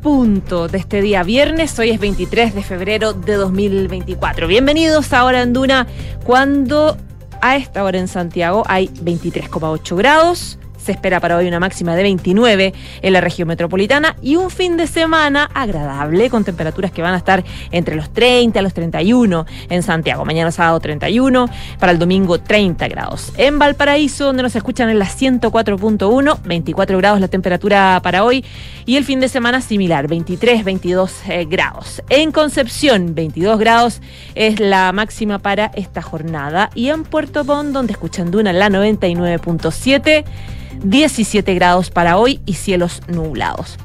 punto de este día viernes. Hoy es 23 de febrero de 2024. Bienvenidos a Hora en Duna, cuando a esta hora en Santiago hay 23,8 grados. Se espera para hoy una máxima de 29 en la región metropolitana y un fin de semana agradable con temperaturas que van a estar entre los 30 a los 31 en Santiago. Mañana sábado 31, para el domingo 30 grados. En Valparaíso, donde nos escuchan en la 104.1, 24 grados la temperatura para hoy y el fin de semana similar, 23, 22 eh, grados. En Concepción, 22 grados es la máxima para esta jornada y en Puerto Montt, donde escuchan Duna en la 99.7, 17 grados para hoy y cielos nublados.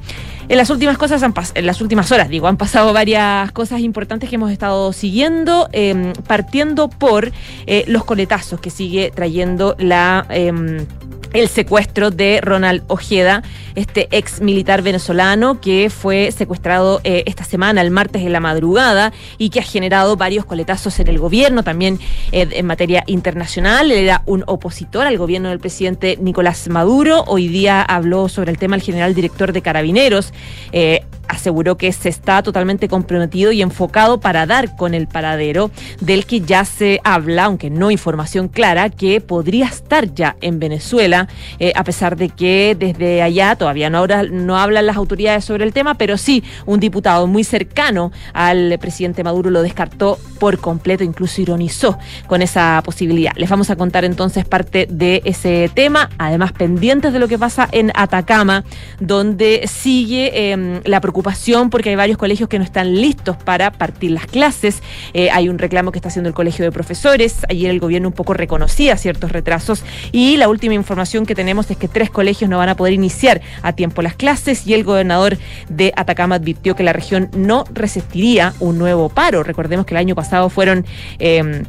En las últimas cosas, han en las últimas horas, digo, han pasado varias cosas importantes que hemos estado siguiendo, eh, partiendo por eh, los coletazos que sigue trayendo la. Eh, el secuestro de Ronald Ojeda, este ex militar venezolano que fue secuestrado eh, esta semana, el martes en la madrugada, y que ha generado varios coletazos en el gobierno, también eh, en materia internacional. Él era un opositor al gobierno del presidente Nicolás Maduro. Hoy día habló sobre el tema el general director de Carabineros. Eh, aseguró que se está totalmente comprometido y enfocado para dar con el paradero del que ya se habla, aunque no información clara, que podría estar ya en Venezuela, eh, a pesar de que desde allá todavía no, no hablan las autoridades sobre el tema, pero sí un diputado muy cercano al presidente Maduro lo descartó por completo, incluso ironizó con esa posibilidad. Les vamos a contar entonces parte de ese tema, además pendientes de lo que pasa en Atacama, donde sigue em, la preocupación porque hay varios colegios que no están listos para partir las clases. Eh, hay un reclamo que está haciendo el Colegio de Profesores. Ayer el gobierno un poco reconocía ciertos retrasos y la última información que tenemos es que tres colegios no van a poder iniciar a tiempo las clases y el gobernador de Atacama advirtió que la región no resistiría un nuevo paro. Recordemos que el año pasado fueron... Eh,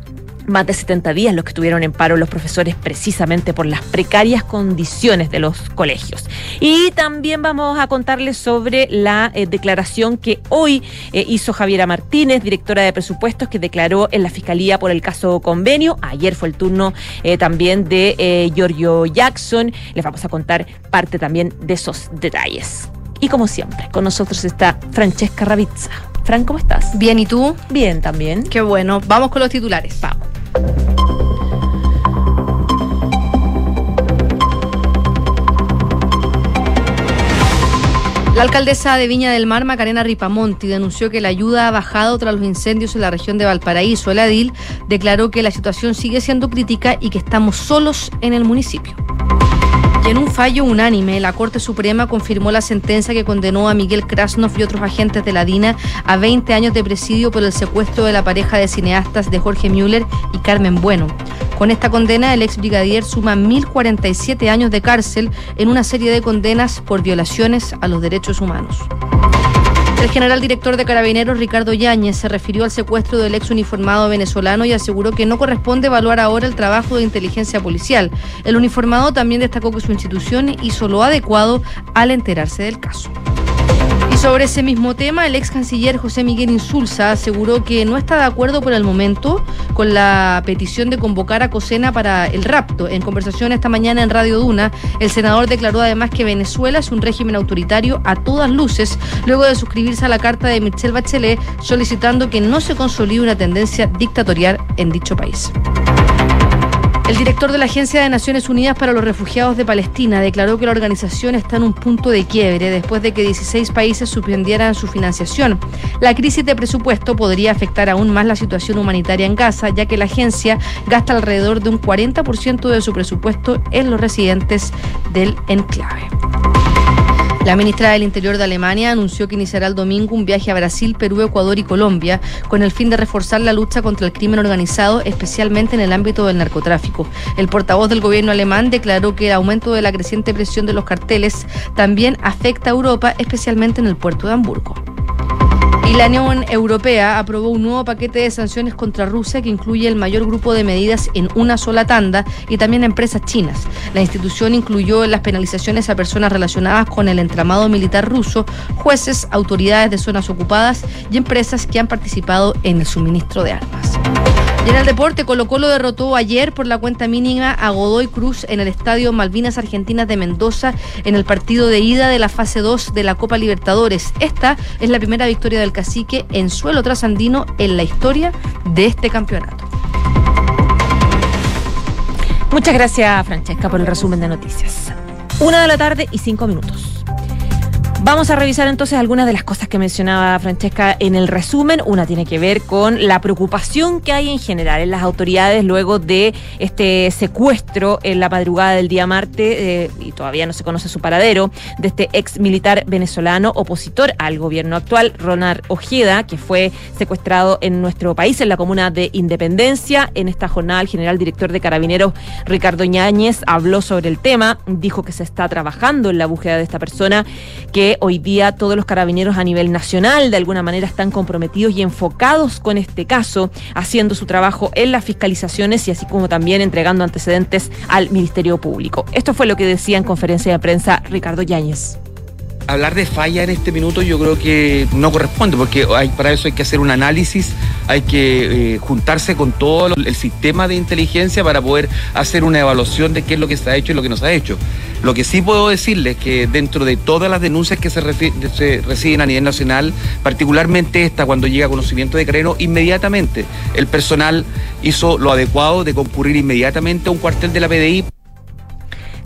más de 70 días los que estuvieron en paro los profesores precisamente por las precarias condiciones de los colegios. Y también vamos a contarles sobre la eh, declaración que hoy eh, hizo Javiera Martínez, directora de presupuestos, que declaró en la Fiscalía por el caso convenio. Ayer fue el turno eh, también de Giorgio Jackson. Les vamos a contar parte también de esos detalles. Y como siempre, con nosotros está Francesca Ravizza. Fran, ¿cómo estás? Bien, ¿y tú? Bien, también. Qué bueno. Vamos con los titulares. Vamos. La alcaldesa de Viña del Mar, Macarena Ripamonti, denunció que la ayuda ha bajado tras los incendios en la región de Valparaíso. El Adil declaró que la situación sigue siendo crítica y que estamos solos en el municipio. Y en un fallo unánime, la Corte Suprema confirmó la sentencia que condenó a Miguel Krasnov y otros agentes de la DINA a 20 años de presidio por el secuestro de la pareja de cineastas de Jorge Müller y Carmen Bueno. Con esta condena, el ex brigadier suma 1.047 años de cárcel en una serie de condenas por violaciones a los derechos humanos. El general director de Carabineros, Ricardo Yáñez, se refirió al secuestro del ex uniformado venezolano y aseguró que no corresponde evaluar ahora el trabajo de inteligencia policial. El uniformado también destacó que su institución hizo lo adecuado al enterarse del caso. Sobre ese mismo tema, el ex canciller José Miguel Insulza aseguró que no está de acuerdo por el momento con la petición de convocar a Cosena para el rapto. En conversación esta mañana en Radio Duna, el senador declaró además que Venezuela es un régimen autoritario a todas luces, luego de suscribirse a la carta de Michelle Bachelet solicitando que no se consolide una tendencia dictatorial en dicho país. El director de la Agencia de Naciones Unidas para los Refugiados de Palestina declaró que la organización está en un punto de quiebre después de que 16 países suspendieran su financiación. La crisis de presupuesto podría afectar aún más la situación humanitaria en Gaza, ya que la agencia gasta alrededor de un 40% de su presupuesto en los residentes del enclave. La ministra del Interior de Alemania anunció que iniciará el domingo un viaje a Brasil, Perú, Ecuador y Colombia con el fin de reforzar la lucha contra el crimen organizado, especialmente en el ámbito del narcotráfico. El portavoz del gobierno alemán declaró que el aumento de la creciente presión de los carteles también afecta a Europa, especialmente en el puerto de Hamburgo. Y la Unión Europea aprobó un nuevo paquete de sanciones contra Rusia que incluye el mayor grupo de medidas en una sola tanda y también a empresas chinas. La institución incluyó las penalizaciones a personas relacionadas con el entramado militar ruso, jueces, autoridades de zonas ocupadas y empresas que han participado en el suministro de armas. Y en el deporte, Colo Colo derrotó ayer por la cuenta mínima a Godoy Cruz en el estadio Malvinas Argentinas de Mendoza en el partido de ida de la fase 2 de la Copa Libertadores. Esta es la primera victoria del cacique en suelo trasandino en la historia de este campeonato. Muchas gracias, Francesca, por el resumen de noticias. Una de la tarde y cinco minutos. Vamos a revisar entonces algunas de las cosas que mencionaba Francesca en el resumen. Una tiene que ver con la preocupación que hay en general en las autoridades luego de este secuestro en la madrugada del día martes, eh, y todavía no se conoce su paradero, de este ex militar venezolano opositor al gobierno actual, Ronald Ojeda, que fue secuestrado en nuestro país, en la comuna de Independencia. En esta jornada, el general director de Carabineros, Ricardo Ñáñez, habló sobre el tema, dijo que se está trabajando en la búsqueda de esta persona que hoy día todos los carabineros a nivel nacional de alguna manera están comprometidos y enfocados con este caso, haciendo su trabajo en las fiscalizaciones y así como también entregando antecedentes al Ministerio Público. Esto fue lo que decía en conferencia de prensa Ricardo Yáñez hablar de falla en este minuto yo creo que no corresponde, porque hay, para eso hay que hacer un análisis, hay que eh, juntarse con todo el sistema de inteligencia para poder hacer una evaluación de qué es lo que se ha hecho y lo que no se ha hecho. Lo que sí puedo decirles es que dentro de todas las denuncias que se, reciben a nivel nacional, particularmente esta, cuando llega a conocimiento de Careno, inmediatamente el personal hizo lo adecuado de concurrir inmediatamente a un cuartel de la PDI.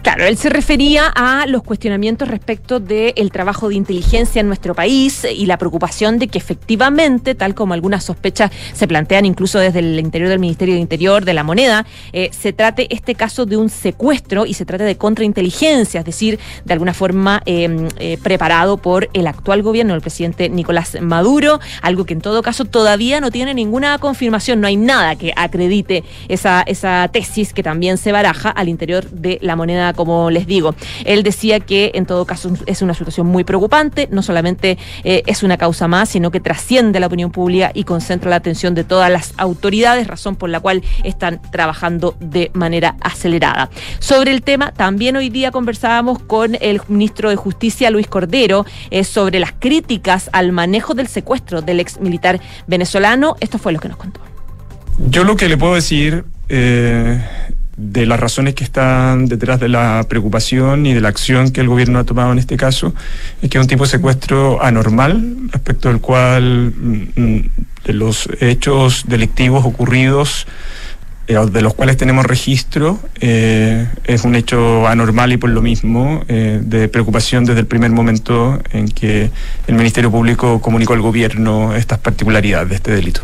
Claro, él se refería a los cuestionamientos respecto del trabajo de inteligencia en nuestro país y la preocupación de que efectivamente, tal como algunas sospechas se plantean incluso desde el interior del Ministerio de Interior, de la moneda, eh, se trate este caso de un secuestro y se trate de contrainteligencia, es decir, de alguna forma em, eh, preparado por el actual gobierno, el presidente Nicolás Maduro, algo que en todo caso todavía no tiene ninguna confirmación, no hay nada que acredite esa, esa tesis que también se baraja al interior de la moneda como les digo. Él decía que en todo caso es una situación muy preocupante, no solamente eh, es una causa más, sino que trasciende la opinión pública y concentra la atención de todas las autoridades, razón por la cual están trabajando de manera acelerada. Sobre el tema, también hoy día conversábamos con el ministro de Justicia, Luis Cordero, eh, sobre las críticas al manejo del secuestro del ex militar venezolano. Esto fue lo que nos contó. Yo lo que le puedo decir eh, de las razones que están detrás de la preocupación y de la acción que el gobierno ha tomado en este caso, es que es un tipo de secuestro anormal, respecto al cual mm, mm, de los hechos delictivos ocurridos, eh, de los cuales tenemos registro, eh, es un hecho anormal y por lo mismo eh, de preocupación desde el primer momento en que el Ministerio Público comunicó al gobierno estas particularidades de este delito.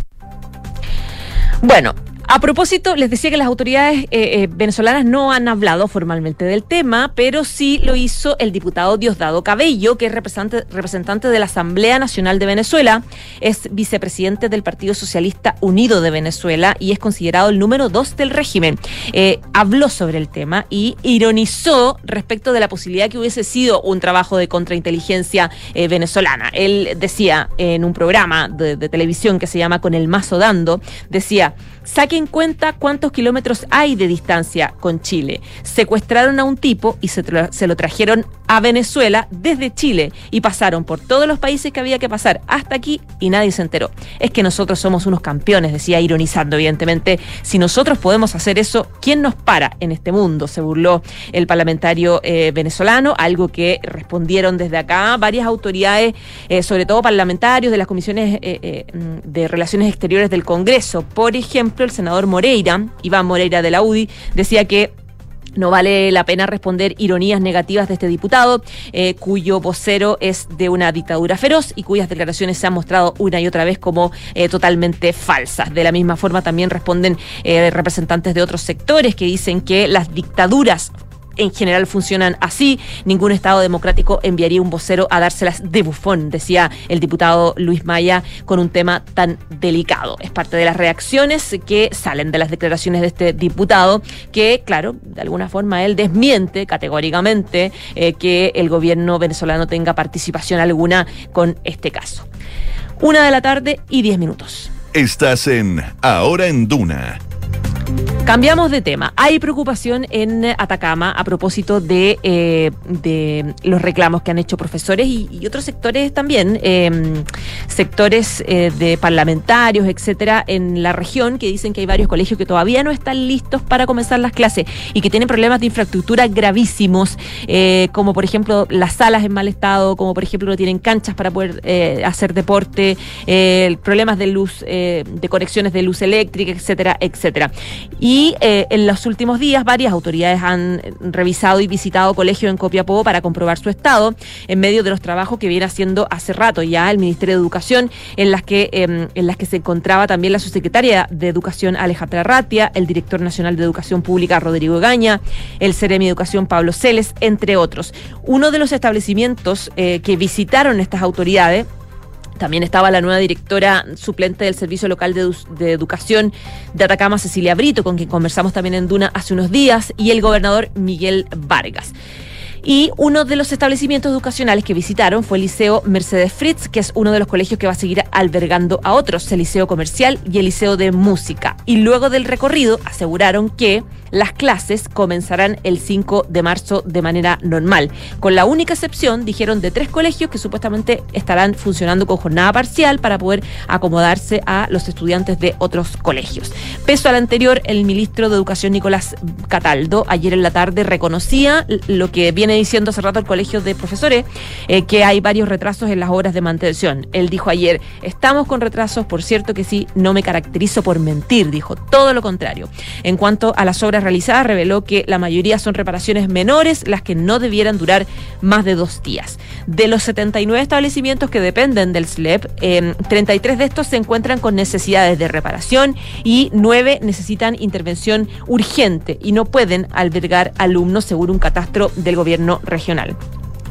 Bueno, a propósito, les decía que las autoridades eh, eh, venezolanas no han hablado formalmente del tema, pero sí lo hizo el diputado Diosdado Cabello, que es representante, representante de la Asamblea Nacional de Venezuela, es vicepresidente del Partido Socialista Unido de Venezuela y es considerado el número dos del régimen. Eh, habló sobre el tema y ironizó respecto de la posibilidad que hubiese sido un trabajo de contrainteligencia venezolana. Él decía en un programa de, de televisión que se llama Con el Mazo Dando, decía, Saque en cuenta cuántos kilómetros hay de distancia con Chile. Secuestraron a un tipo y se, lo trajeron a Venezuela desde Chile y pasaron por todos los países que había que pasar hasta aquí y nadie se enteró. Es que nosotros somos unos campeones, decía ironizando evidentemente. Si nosotros podemos hacer eso, ¿quién nos para en este mundo? Se burló el parlamentario eh, venezolano, algo que respondieron desde acá varias autoridades, eh, sobre todo parlamentarios de las comisiones eh, de Relaciones Exteriores del Congreso. Por ejemplo, el senador Moreira, Iván Moreira de la UDI, decía que no vale la pena responder ironías negativas de este diputado, eh, cuyo vocero es de una dictadura feroz y cuyas declaraciones se han mostrado una y otra vez como eh, totalmente falsas. De la misma forma también responden eh, representantes de otros sectores que dicen que las dictaduras en general funcionan así. Ningún Estado democrático enviaría un vocero a dárselas de bufón, decía el diputado Luis Maya, con un tema tan delicado. Es parte de las reacciones que salen de las declaraciones de este diputado, que, claro, de alguna forma él desmiente categóricamente eh, que el gobierno venezolano tenga participación alguna con este caso. Una de la tarde y diez minutos. Estás en Ahora en Duna Cambiamos de tema. Hay preocupación en Atacama a propósito de, eh, los reclamos que han hecho profesores y, otros sectores también em, sectores eh, de parlamentarios, etcétera, en la región que dicen que hay varios colegios que todavía no están listos para comenzar las clases y que tienen problemas de infraestructura gravísimos, eh, como por ejemplo las salas en mal estado, como por ejemplo no tienen canchas para poder hacer deporte, problemas de luz, de conexiones de luz eléctrica, etcétera, etcétera. Y eh, en los últimos días varias autoridades han revisado y visitado colegios en Copiapó para comprobar su estado en medio de los trabajos que viene haciendo hace rato ya el Ministerio de Educación, en las que, eh, en las que se encontraba también la subsecretaria de Educación Alejandra Ratia, el director nacional de Educación Pública Rodrigo Gaña, el Ceremi de Educación Pablo Celes, entre otros. Uno de los establecimientos eh, que visitaron estas autoridades también estaba la nueva directora suplente del Servicio Local de, de Educación de Atacama, Cecilia Brito, con quien conversamos también en Duna hace unos días, y el gobernador Miguel Vargas. Y uno de los establecimientos educacionales que visitaron fue el Liceo Mercedes Fritz, que es uno de los colegios que va a seguir albergando a otros, el Liceo Comercial y el Liceo de Música. Y luego del recorrido aseguraron que las clases comenzarán el 5 de marzo de manera normal, con la única excepción, dijeron, de tres colegios que supuestamente estarán funcionando con jornada parcial para poder acomodarse a los estudiantes de otros colegios. Peso al anterior, el ministro de Educación Nicolás Cataldo ayer en la tarde reconocía lo que viene diciendo hace rato el Colegio de Profesores, eh, que hay varios retrasos en las obras de mantención. Él dijo ayer, estamos con retrasos, por cierto que sí, no me caracterizo por mentir, dijo, todo lo contrario. En cuanto a las obras realizadas, reveló que la mayoría son reparaciones menores, las que no debieran durar más de dos días. De los 79 establecimientos que dependen del SLEP, eh, 33 de estos se encuentran con necesidades de reparación y 9 necesitan intervención urgente y no pueden albergar alumnos según un catastro del gobierno regional.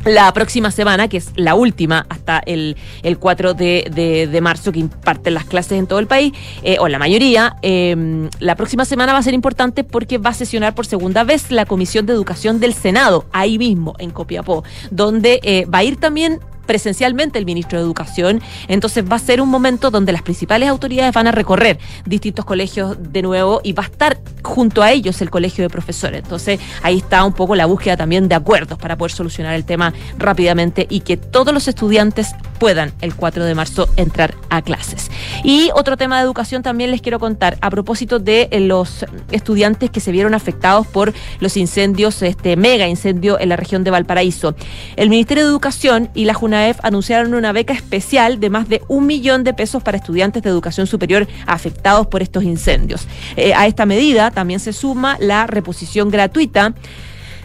La próxima semana, que es la última hasta el, el 4 de, de- marzo, que imparten las clases en todo el país, eh, o la mayoría, eh, la próxima semana va a ser importante porque va a sesionar por segunda vez la Comisión de Educación del Senado, ahí mismo, en Copiapó, donde eh, va a ir también presencialmente el ministro de Educación. Entonces va a ser un momento donde las principales autoridades van a recorrer distintos colegios de nuevo y va a estar junto a ellos el colegio de profesores. Entonces ahí está un poco la búsqueda también de acuerdos para poder solucionar el tema rápidamente y que todos los estudiantes puedan el 4 de marzo entrar a clases. Y otro tema de educación también les quiero contar a propósito de eh, los estudiantes que se vieron afectados por los incendios, este mega incendio en la región de Valparaíso. El Ministerio de Educación y la Anunciaron una beca especial de más de un millón de pesos para estudiantes de educación superior afectados por estos incendios. Eh, a esta medida también se suma la reposición gratuita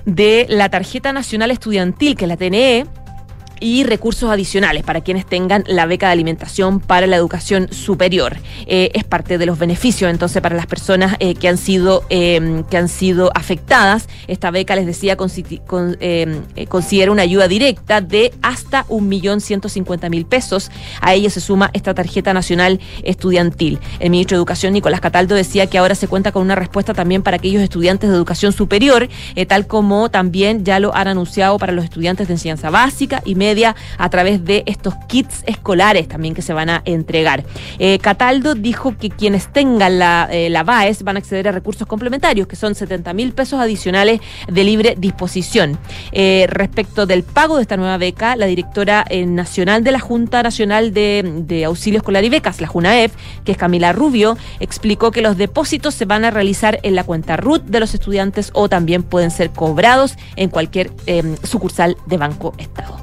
de la tarjeta nacional estudiantil, que es la TNE, y recursos adicionales para quienes tengan la beca de alimentación para la educación superior. Eh, es parte de los beneficios entonces para las personas eh, que han sido eh, que han sido afectadas. Esta beca les decía con- eh, considera una ayuda directa de hasta un millón ciento cincuenta mil pesos. A ello se suma esta tarjeta nacional estudiantil. El ministro de Educación Nicolás Cataldo decía que ahora se cuenta con una respuesta también para aquellos estudiantes de educación superior, tal como también ya lo han anunciado para los estudiantes de enseñanza básica y media a través de estos kits escolares también que se van a entregar. Eh, Cataldo dijo que quienes tengan la, eh, BAES van a acceder a recursos complementarios, que son 70 mil pesos adicionales de libre disposición. Eh, respecto del pago de esta nueva beca, la directora eh, nacional de la Junta Nacional de, de Auxilio Escolar y Becas, la JUNAEF, que es Camila Rubio, explicó que los depósitos se van a realizar en la cuenta RUT de los estudiantes o también pueden ser cobrados en cualquier sucursal de Banco Estado.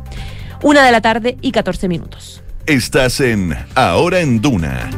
Una de la tarde y 14 minutos. Estás en Ahora en Duna.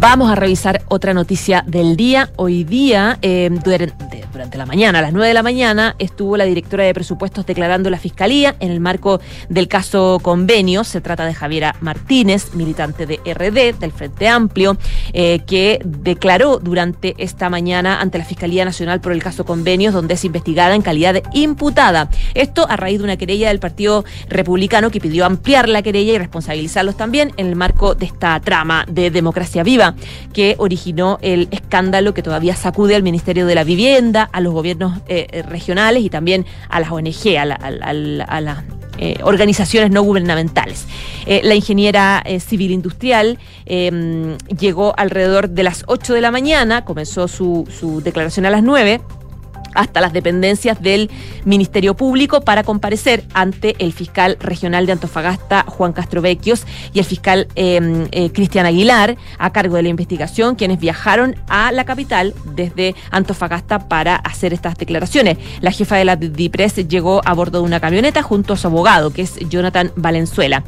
Vamos a revisar otra noticia del día. Hoy día, eh, durante, la mañana, a las 9 de la mañana, estuvo la directora de presupuestos declarando la fiscalía en el marco del caso convenio. Se trata de Javiera Martínez, militante de RD, del Frente Amplio, eh, que declaró durante esta mañana ante la Fiscalía Nacional por el caso convenios, donde es investigada en calidad de imputada. Esto a raíz de una querella del Partido Republicano que pidió ampliar la querella y responsabilizarlos también en el marco de esta trama de democracia viva que originó el escándalo que todavía sacude al Ministerio de la Vivienda, a los gobiernos eh, regionales y también a las ONG, a, la, a, la, a las eh, organizaciones no gubernamentales. Eh, la ingeniera eh, civil industrial eh, llegó alrededor de las 8 de la mañana, comenzó su, su declaración a las 9 hasta las dependencias del Ministerio Público para comparecer ante el fiscal regional de Antofagasta, Juan Castro Vecchios, y el fiscal em, eh, Cristian Aguilar, a cargo de la investigación, quienes viajaron a la capital desde Antofagasta para hacer estas declaraciones. La jefa de la DIPRES llegó a bordo de una camioneta junto a su abogado, que es Jonathan Valenzuela.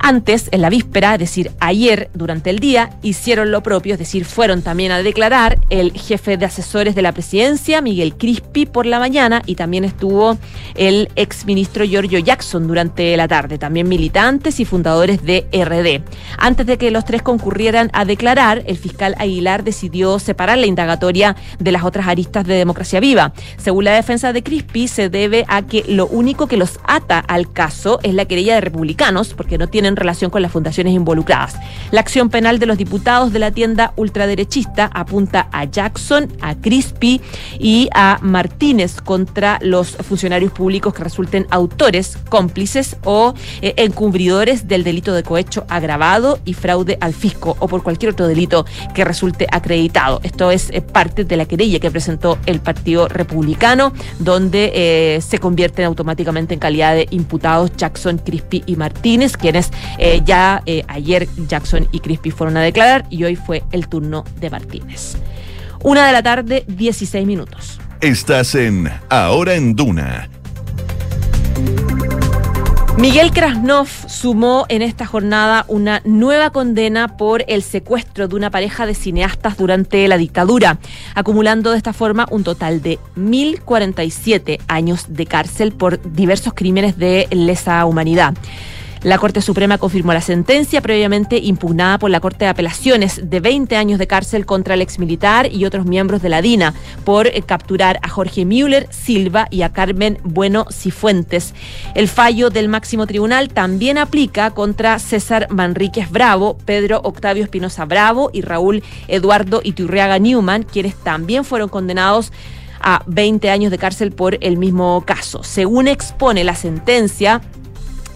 Antes, en la víspera, es decir, ayer durante el día, hicieron lo propio, es decir, fueron también a declarar el jefe de asesores de la presidencia, Miguel Crispi, por la mañana y también estuvo el exministro Giorgio Jackson durante la tarde, también militantes y fundadores de RD. Antes de que los tres concurrieran a declarar, el fiscal Aguilar decidió separar la indagatoria de las otras aristas de Democracia Viva. Según la defensa de Crispi, se debe a que lo único que los ata al caso es la querella de republicanos, porque no tienen en relación con las fundaciones involucradas. La acción penal de los diputados de la tienda ultraderechista apunta a Jackson, a Crispy y a Martínez contra los funcionarios públicos que resulten autores, cómplices o eh, encubridores del delito de cohecho agravado y fraude al fisco o por cualquier otro delito que resulte acreditado. Esto es eh, parte de la querella que presentó el Partido Republicano, donde eh, se convierten automáticamente en calidad de imputados Jackson, Crispy y Martínez, quienes eh, ya eh, ayer Jackson y Crispy fueron a declarar y hoy fue el turno de Martínez. Una de la tarde, 16 minutos. Estás en Ahora en Duna. Miguel Krasnov sumó en esta jornada una nueva condena por el secuestro de una pareja de cineastas durante la dictadura, acumulando de esta forma un total de 1.047 años de cárcel por diversos crímenes de lesa humanidad. La Corte Suprema confirmó la sentencia previamente impugnada por la Corte de Apelaciones de 20 años de cárcel contra el exmilitar y otros miembros de la DINA por eh, capturar a Jorge Müller Silva y a Carmen Bueno Cifuentes. El fallo del máximo tribunal también aplica contra César Manríquez Bravo, Pedro Octavio Espinosa Bravo y Raúl Eduardo Iturriaga Newman, quienes también fueron condenados a 20 años de cárcel por el mismo caso. Según expone la sentencia,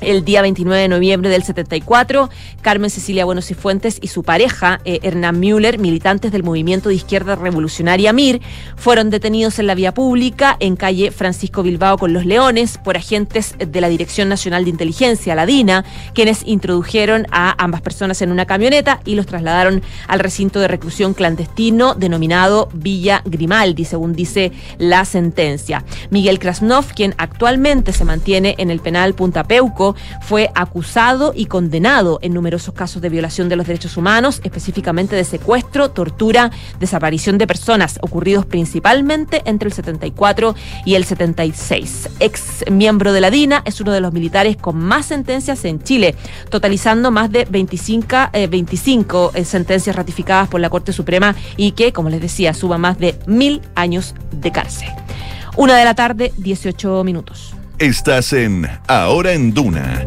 el día 29 de noviembre del 74, Carmen Cecilia Buenos y Fuentes y su pareja, eh, Hernán Müller, militantes del movimiento de izquierda revolucionaria MIR, fueron detenidos en la vía pública en calle Francisco Bilbao con los Leones por agentes de la Dirección Nacional de Inteligencia, la DINA, quienes introdujeron a ambas personas en una camioneta y los trasladaron al recinto de reclusión clandestino denominado Villa Grimaldi, según dice la sentencia. Miguel Krasnov, quien actualmente se mantiene en el penal Punta Peuco, fue acusado y condenado en numerosos casos de violación de los derechos humanos, específicamente de secuestro, tortura, desaparición de personas, ocurridos principalmente entre el 74 y el 76. Ex miembro de la DINA, es uno de los militares con más sentencias en Chile, totalizando más de 25, eh, 25 eh, sentencias ratificadas por la Corte Suprema y que, como les decía, suba más de mil años de cárcel. Una de la tarde, 18 minutos. Estás en Ahora en Duna.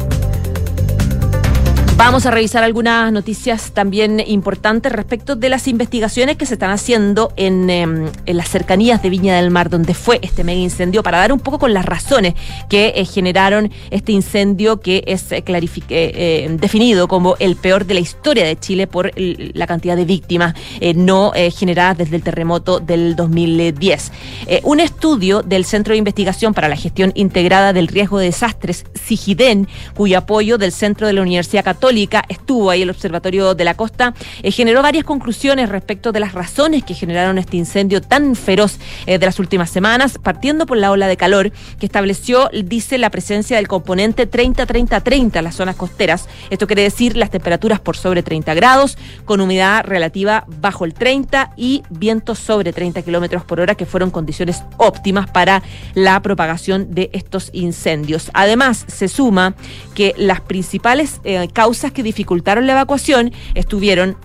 Vamos a revisar algunas noticias también importantes respecto de las investigaciones que se están haciendo en, eh, en las cercanías de Viña del Mar, donde fue este mega incendio, para dar un poco con las razones que eh, generaron este incendio que es eh, eh, definido como el peor de la historia de Chile por la cantidad de víctimas no generadas desde el terremoto del 2010. un estudio del Centro de Investigación para la Gestión Integrada del Riesgo de Desastres, SIGIDEN, cuyo apoyo del Centro de la Universidad Católica estuvo ahí el Observatorio de la Costa, eh, generó varias conclusiones respecto de las razones que generaron este incendio tan feroz eh, de las últimas semanas, partiendo por la ola de calor que estableció, dice, la presencia del componente 30-30-30 en las zonas costeras. Esto quiere decir las temperaturas por sobre 30 grados, con humedad relativa bajo el 30 y vientos sobre 30 kilómetros por hora, que fueron condiciones óptimas para la propagación de estos incendios. Además, se suma que las principales eh, causas que dificultaron la evacuación estuvieron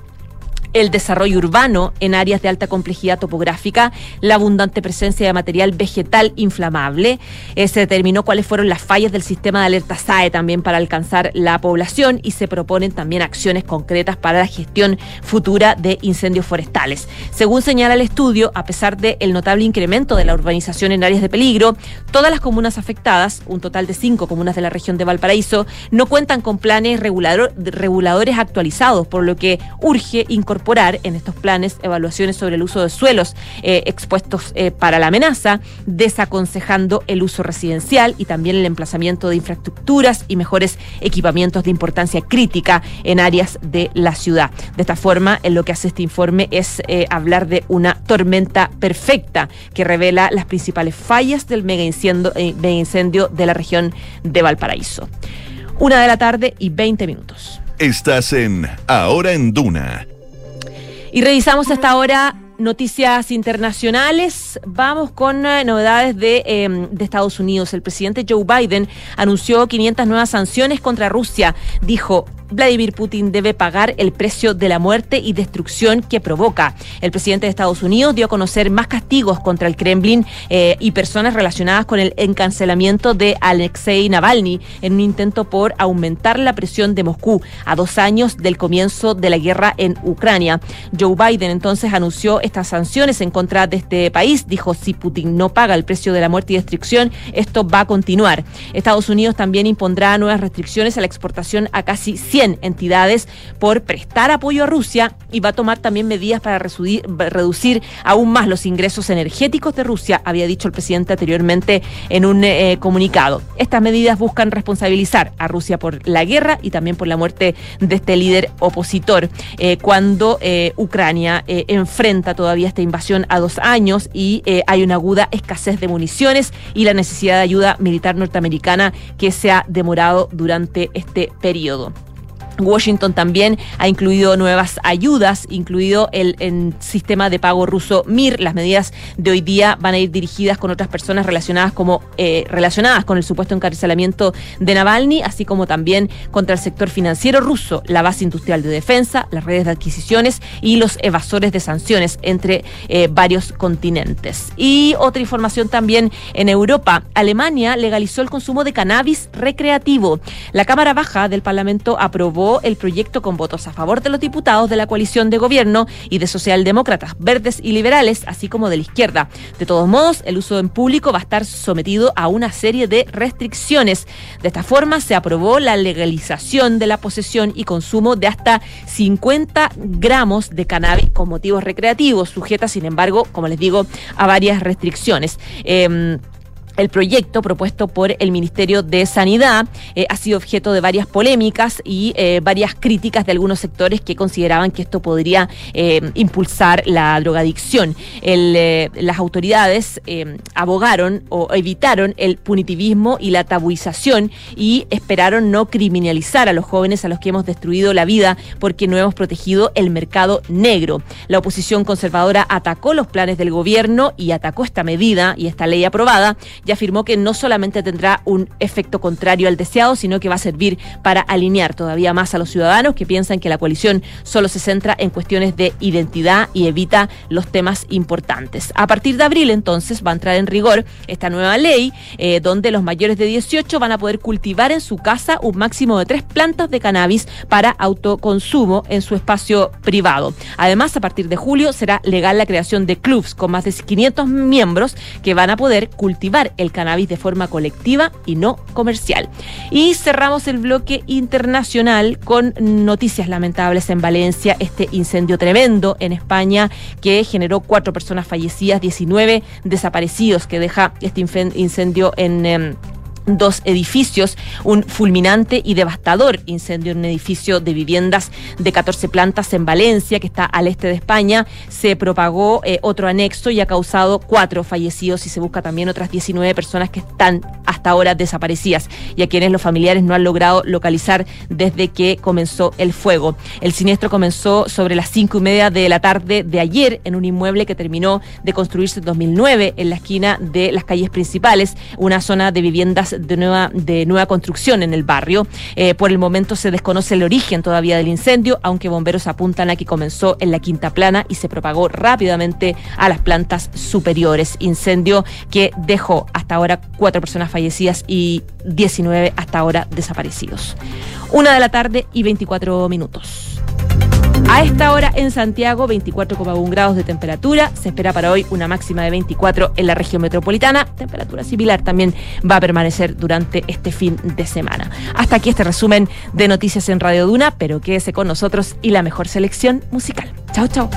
el desarrollo urbano en áreas de alta complejidad topográfica, la abundante presencia de material vegetal inflamable. Eh, se determinó cuáles fueron las fallas del sistema de alerta SAE también para alcanzar la población y se proponen también acciones concretas para la gestión futura de incendios forestales. Según señala el estudio, a pesar del notable incremento de la urbanización en áreas de peligro, todas las comunas afectadas, un total de cinco comunas de la región de Valparaíso, no cuentan con planes regulador, reguladores actualizados, por lo que urge incorporar incorporar en estos planes evaluaciones sobre el uso de suelos eh, expuestos eh, para la amenaza, desaconsejando el uso residencial y también el emplazamiento de infraestructuras y mejores equipamientos de importancia crítica en áreas de la ciudad. De esta forma, en lo que hace este informe es eh, hablar de una tormenta perfecta que revela las principales fallas del mega incendio, de la región de Valparaíso. Una de la tarde y 20 minutos. Estás en Ahora en Duna. Y revisamos hasta ahora noticias internacionales. Vamos con eh, novedades de, eh, de, Estados Unidos. El presidente Joe Biden anunció 500 nuevas sanciones contra Rusia. Dijo, Vladimir Putin debe pagar el precio de la muerte y destrucción que provoca. El presidente de Estados Unidos dio a conocer más castigos contra el Kremlin eh, y personas relacionadas con el encancelamiento de Alexei Navalny en un intento por aumentar la presión de Moscú a dos años del comienzo de la guerra en Ucrania. Joe Biden entonces anunció estas sanciones en contra de este país. Dijo, si Putin no paga el precio de la muerte y destrucción, esto va a continuar. Estados Unidos también impondrá nuevas restricciones a la exportación a casi 100 entidades por prestar apoyo a Rusia y va a tomar también medidas para reducir, aún más los ingresos energéticos de Rusia, había dicho el presidente anteriormente en un eh, comunicado. Estas medidas buscan responsabilizar a Rusia por la guerra y también por la muerte de este líder opositor eh, cuando eh, Ucrania enfrenta todavía esta invasión a dos años y eh, hay una aguda escasez de municiones y la necesidad de ayuda militar norteamericana que se ha demorado durante este periodo. Washington también ha incluido nuevas ayudas, incluido el, sistema de pago ruso MIR. Las medidas de hoy día van a ir dirigidas con otras personas relacionadas como eh, relacionadas con el supuesto encarcelamiento de Navalny, así como también contra el sector financiero ruso, la base industrial de defensa, las redes de adquisiciones y los evasores de sanciones entre eh, varios continentes. Y otra información también en Europa, Alemania legalizó el consumo de cannabis recreativo. La Cámara Baja del Parlamento aprobó el proyecto con votos a favor de los diputados de la coalición de gobierno y de socialdemócratas, verdes y liberales, así como de la izquierda. De todos modos, el uso en público va a estar sometido a una serie de restricciones. De esta forma, se aprobó la legalización de la posesión y consumo de hasta 50 gramos de cannabis con motivos recreativos, sujeta, sin embargo, como les digo, a varias restricciones. Eh, el proyecto propuesto por el Ministerio de Sanidad eh, ha sido objeto de varias polémicas y eh, varias críticas de algunos sectores que consideraban que esto podría eh, impulsar la drogadicción. Las autoridades abogaron o evitaron el punitivismo y la tabuización y esperaron no criminalizar a los jóvenes a los que hemos destruido la vida porque no hemos protegido el mercado negro. La oposición conservadora atacó los planes del gobierno y atacó esta medida y esta ley aprobada afirmó que no solamente tendrá un efecto contrario al deseado, sino que va a servir para alinear todavía más a los ciudadanos que piensan que la coalición solo se centra en cuestiones de identidad y evita los temas importantes. A partir de abril, entonces, va a entrar en rigor esta nueva ley, eh, donde los mayores de 18 van a poder cultivar en su casa un máximo de tres plantas de cannabis para autoconsumo en su espacio privado. Además, a partir de julio será legal la creación de clubs con más de 500 miembros que van a poder cultivar el cannabis de forma colectiva y no comercial. Y cerramos el bloque internacional con noticias lamentables en Valencia, este incendio tremendo en España que generó cuatro personas fallecidas, 19 desaparecidos, que deja este incendio en... Eh, dos edificios, un fulminante y devastador incendio en un edificio de viviendas de 14 plantas en Valencia, que está al este de España. Se propagó eh, otro anexo y ha causado cuatro fallecidos y se busca también otras 19 personas que están hasta ahora desaparecidas y a quienes los familiares no han logrado localizar desde que comenzó el fuego. El siniestro comenzó sobre las cinco y media de la tarde de ayer en un inmueble que terminó de construirse en 2009 en la esquina de las calles principales, una zona de de nueva, de nueva construcción en el barrio. Eh, por el momento se desconoce el origen todavía del incendio, aunque bomberos apuntan a que comenzó en la quinta plana y se propagó rápidamente a las plantas superiores. Incendio que dejó hasta ahora cuatro personas fallecidas y 19 hasta ahora desaparecidos. Una de la tarde y 24 minutos. A esta hora en Santiago, 24,1 grados de temperatura. Se espera para hoy una máxima de 24 en la región metropolitana. Temperatura similar también va a permanecer durante este fin de semana. Hasta aquí este resumen de noticias en Radio Duna, pero quédese con nosotros y la mejor selección musical. Chao, chao.